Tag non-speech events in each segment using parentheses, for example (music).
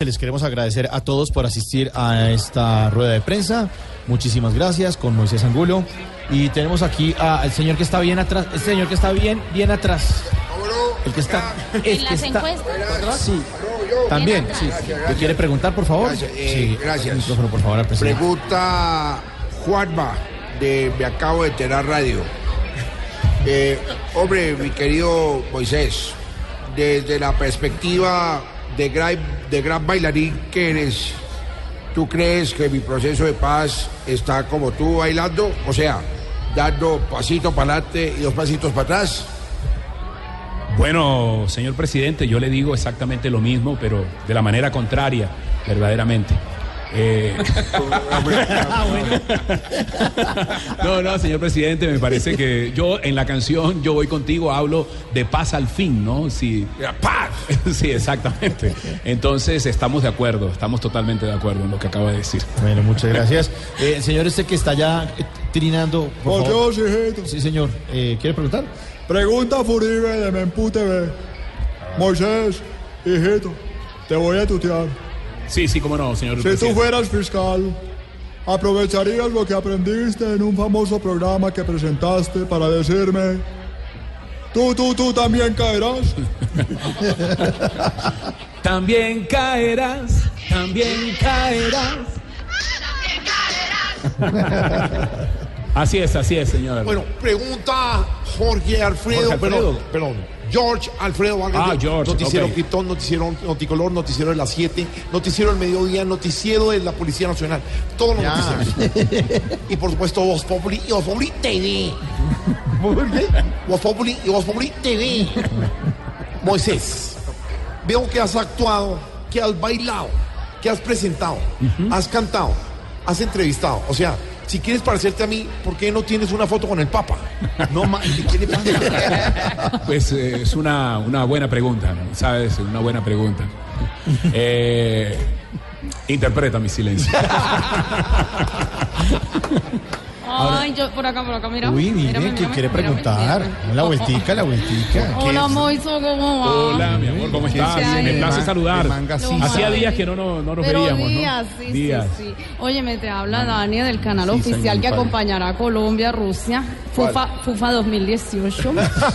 Les queremos agradecer a todos por asistir a esta rueda de prensa. Muchísimas gracias con Moisés Angulo. Y tenemos aquí al señor que está bien atrás. El señor que está bien, bien atrás. El que está. El ¿En que las está. encuestas? Sí. También, sí. atrás. ¿Le quiere preguntar, por favor? Gracias, eh, sí. gracias. Micrófono, por favor, al presidente. Pregunta Juanma de Me Acabo de Enterar Radio. Eh, hombre, mi querido Moisés, desde la perspectiva de gran, de gran bailarín que eres, ¿tú crees que mi proceso de paz está como tú bailando? O sea, dando pasito para adelante y dos pasitos para atrás. Bueno, señor presidente, yo le digo exactamente lo mismo, pero de la manera contraria, verdaderamente. Eh, (laughs) (laughs) no, no, señor presidente, me parece que yo en la canción Yo voy contigo hablo de paz al fin, ¿no? Sí, ¡Paz! (laughs) sí, exactamente. Entonces estamos de acuerdo, estamos totalmente de acuerdo en lo que acaba de decir. Bueno, muchas gracias. Eh, el señor este que está ya eh, trinando. Por favor. Sí, señor. Eh, ¿Quiere preguntar? Pregunta Furibe de Mempu TV. Moisés, hijito, te voy a tutear. Sí, sí, cómo no, señor Si tú fueras fiscal, aprovecharías lo que aprendiste en un famoso programa que presentaste para decirme, tú, tú, tú también caerás. (laughs) También caerás, también caerás. (laughs) Así es, así es, señor. Bueno, pregunta Jorge Alfredo, Jorge Alfredo. perdón, perdón. George Alfredo Vargas. Ah. George, Noticiero ok. Quitón, noticiero Noticolor, noticiero de las 7, noticiero del mediodía, noticiero de la Policía Nacional. Todos los noticieros. (laughs) y por supuesto Voz Populi y Voz Populi TV. (laughs) Voz Populi y Voz Populi TV. Moisés, veo que has actuado, que has bailado, que has presentado, has cantado, has entrevistado. O sea, si quieres parecerte a mí, ¿por qué no tienes una foto con el Papa? No, ¿qué le pasa? (laughs) Pues eh, es una, una buena pregunta, ¿no? ¿sabes? Una buena pregunta. Eh, interpreta mi silencio. (laughs) Ay, yo por acá, por acá, mira. Uy, Mírame, que mírame, quiere preguntar. mírame. La vueltica, la vueltica. Hola, Moiso, ¿cómo va? Hola, mi amor, ¿cómo estás? Me place saludar. Hacía días que no, no, no nos Pero veíamos, días, ¿no? sí, días. sí, sí. Oye, me te habla Dani del canal Sí, oficial señor, que padre. acompañará a Colombia, Rusia, FUFA, FUFA 2018.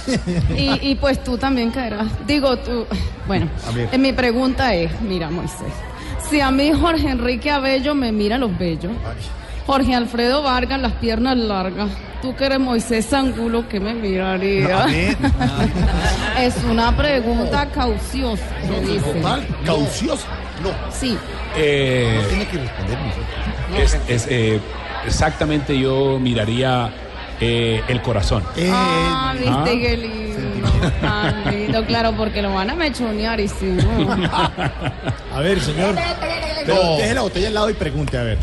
(laughs) y, y pues tú también caerás. Digo, tú. Bueno, eh, mi pregunta es: mira, Moisés, si a mí Jorge Enrique Abello me mira los bellos, Jorge Alfredo Vargas las piernas largas, tú que eres Moisés Angulo, ¿qué me miraría? (laughs) es una pregunta cauciosa. me dice. Caucioso. No, Sí. Eh, Tiene que responder. es, es, eh, exactamente yo miraría eh, el corazón. Eh, Ah, viste ah. qué lindo. Tan lindo, claro, porque lo van a mechonear y si no. (laughs) a ver, señor. Pero deje la botella al lado y pregunte, a ver.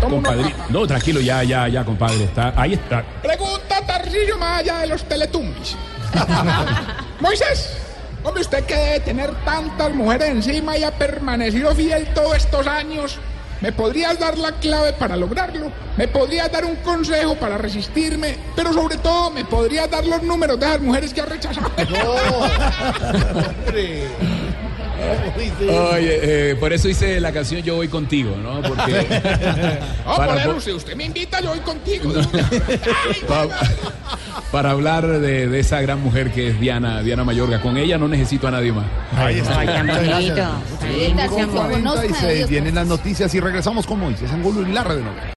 Compadre- No, tranquilo, ya, ya, ya, compadre. Está, ahí está. Pregunta Tarcillo Maya de los Teletumbis. (laughs) Moisés, hombre, usted que debe tener tantas mujeres encima y ha permanecido fiel todos estos años, ¿me podrías dar la clave para lograrlo? ¿Me podrías dar un consejo para resistirme? Pero sobre todo, ¿me podrías dar los números de esas mujeres que ha rechazado? (laughs) hombre. (laughs) Oye, eh, por eso hice la canción Yo voy contigo, ¿no? Porque No, (laughs) (laughs) para por usted, usted me invita, yo voy contigo. pa- para hablar de, de esa gran mujer que es Diana, Diana Mayorga. Con ella no necesito a nadie más. Ahí está. Ay, tan bonito. 46, vienen las noticias y regresamos con Moisés Angulo y la red de novela.